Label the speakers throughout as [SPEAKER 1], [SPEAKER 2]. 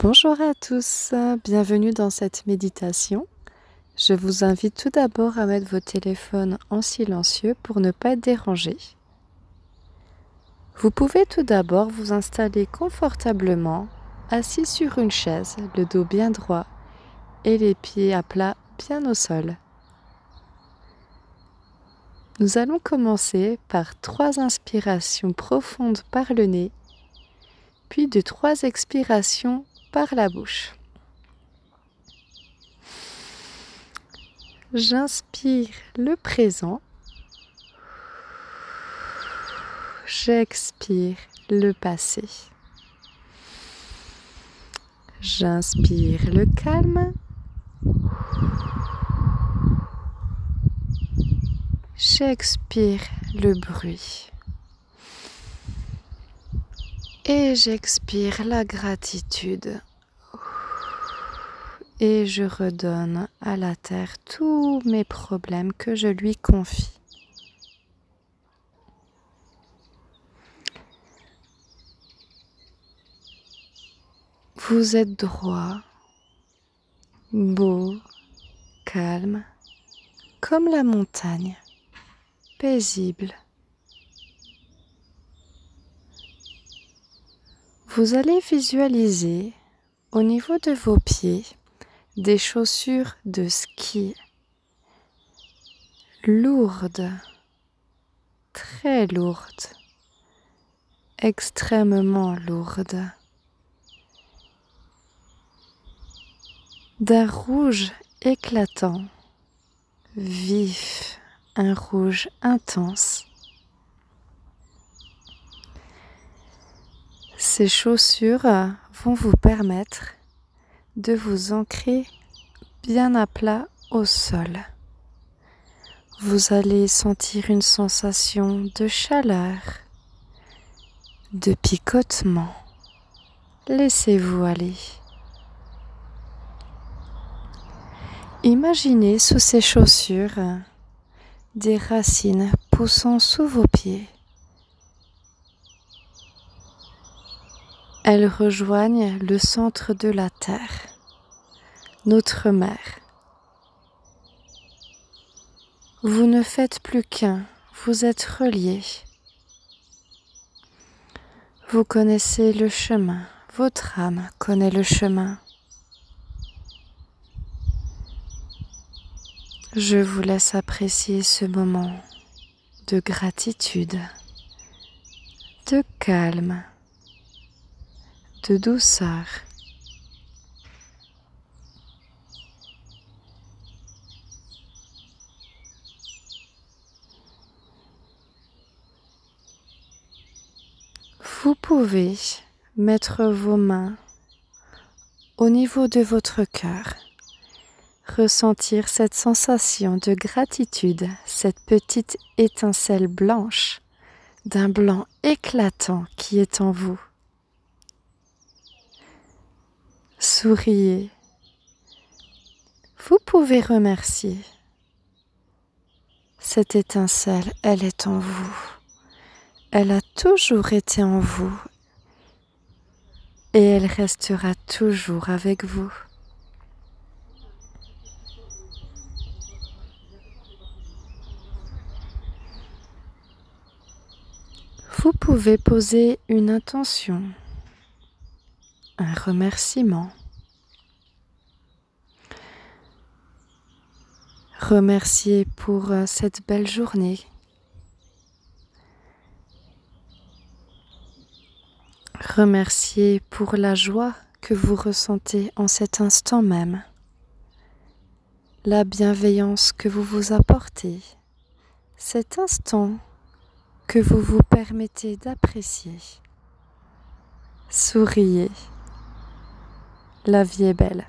[SPEAKER 1] Bonjour à tous, bienvenue dans cette méditation. Je vous invite tout d'abord à mettre vos téléphones en silencieux pour ne pas être dérangé. Vous pouvez tout d'abord vous installer confortablement, assis sur une chaise, le dos bien droit et les pieds à plat bien au sol. Nous allons commencer par trois inspirations profondes par le nez, puis de trois expirations par la bouche. J'inspire le présent. J'expire le passé. J'inspire le calme. J'expire le bruit. Et j'expire la gratitude. Et je redonne à la terre tous mes problèmes que je lui confie. Vous êtes droit, beau, calme, comme la montagne, paisible. Vous allez visualiser au niveau de vos pieds des chaussures de ski lourdes, très lourdes, extrêmement lourdes, d'un rouge éclatant, vif, un rouge intense. Ces chaussures vont vous permettre de vous ancrer bien à plat au sol. Vous allez sentir une sensation de chaleur, de picotement. Laissez-vous aller. Imaginez sous ces chaussures des racines poussant sous vos pieds. Elles rejoignent le centre de la Terre, notre mère. Vous ne faites plus qu'un, vous êtes reliés. Vous connaissez le chemin, votre âme connaît le chemin. Je vous laisse apprécier ce moment de gratitude, de calme douceur. Vous pouvez mettre vos mains au niveau de votre cœur, ressentir cette sensation de gratitude, cette petite étincelle blanche d'un blanc éclatant qui est en vous. Souriez. Vous pouvez remercier. Cette étincelle, elle est en vous. Elle a toujours été en vous et elle restera toujours avec vous. Vous pouvez poser une intention un remerciement. Remercier pour euh, cette belle journée. Remercier pour la joie que vous ressentez en cet instant même. La bienveillance que vous vous apportez. Cet instant que vous vous permettez d'apprécier. Souriez. La vie est belle.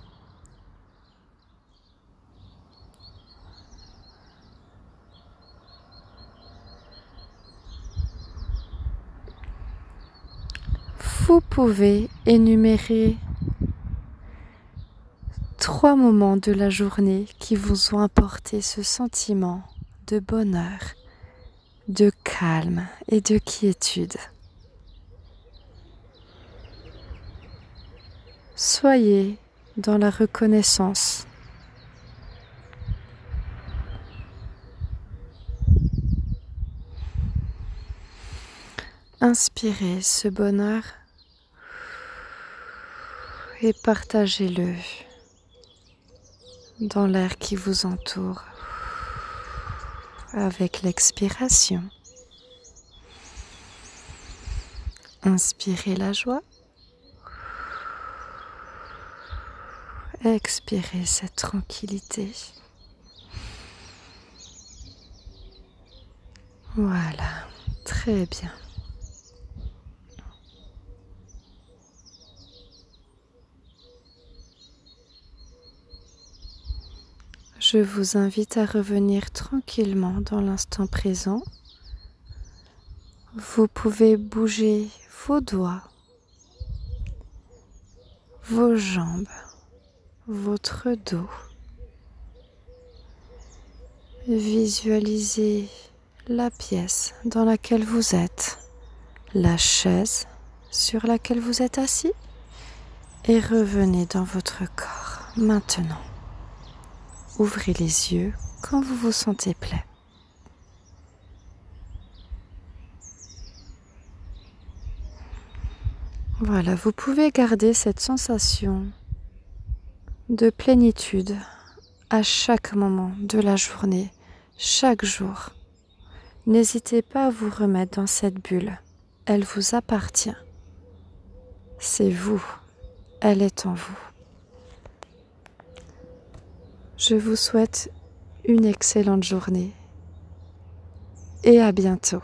[SPEAKER 1] Vous pouvez énumérer trois moments de la journée qui vous ont apporté ce sentiment de bonheur, de calme et de quiétude. Soyez dans la reconnaissance. Inspirez ce bonheur et partagez-le dans l'air qui vous entoure avec l'expiration. Inspirez la joie. Expirez cette tranquillité. Voilà, très bien. Je vous invite à revenir tranquillement dans l'instant présent. Vous pouvez bouger vos doigts, vos jambes, votre dos. Visualisez la pièce dans laquelle vous êtes, la chaise sur laquelle vous êtes assis et revenez dans votre corps maintenant. Ouvrez les yeux quand vous vous sentez prêt. Voilà, vous pouvez garder cette sensation de plénitude à chaque moment de la journée, chaque jour. N'hésitez pas à vous remettre dans cette bulle. Elle vous appartient. C'est vous. Elle est en vous. Je vous souhaite une excellente journée et à bientôt.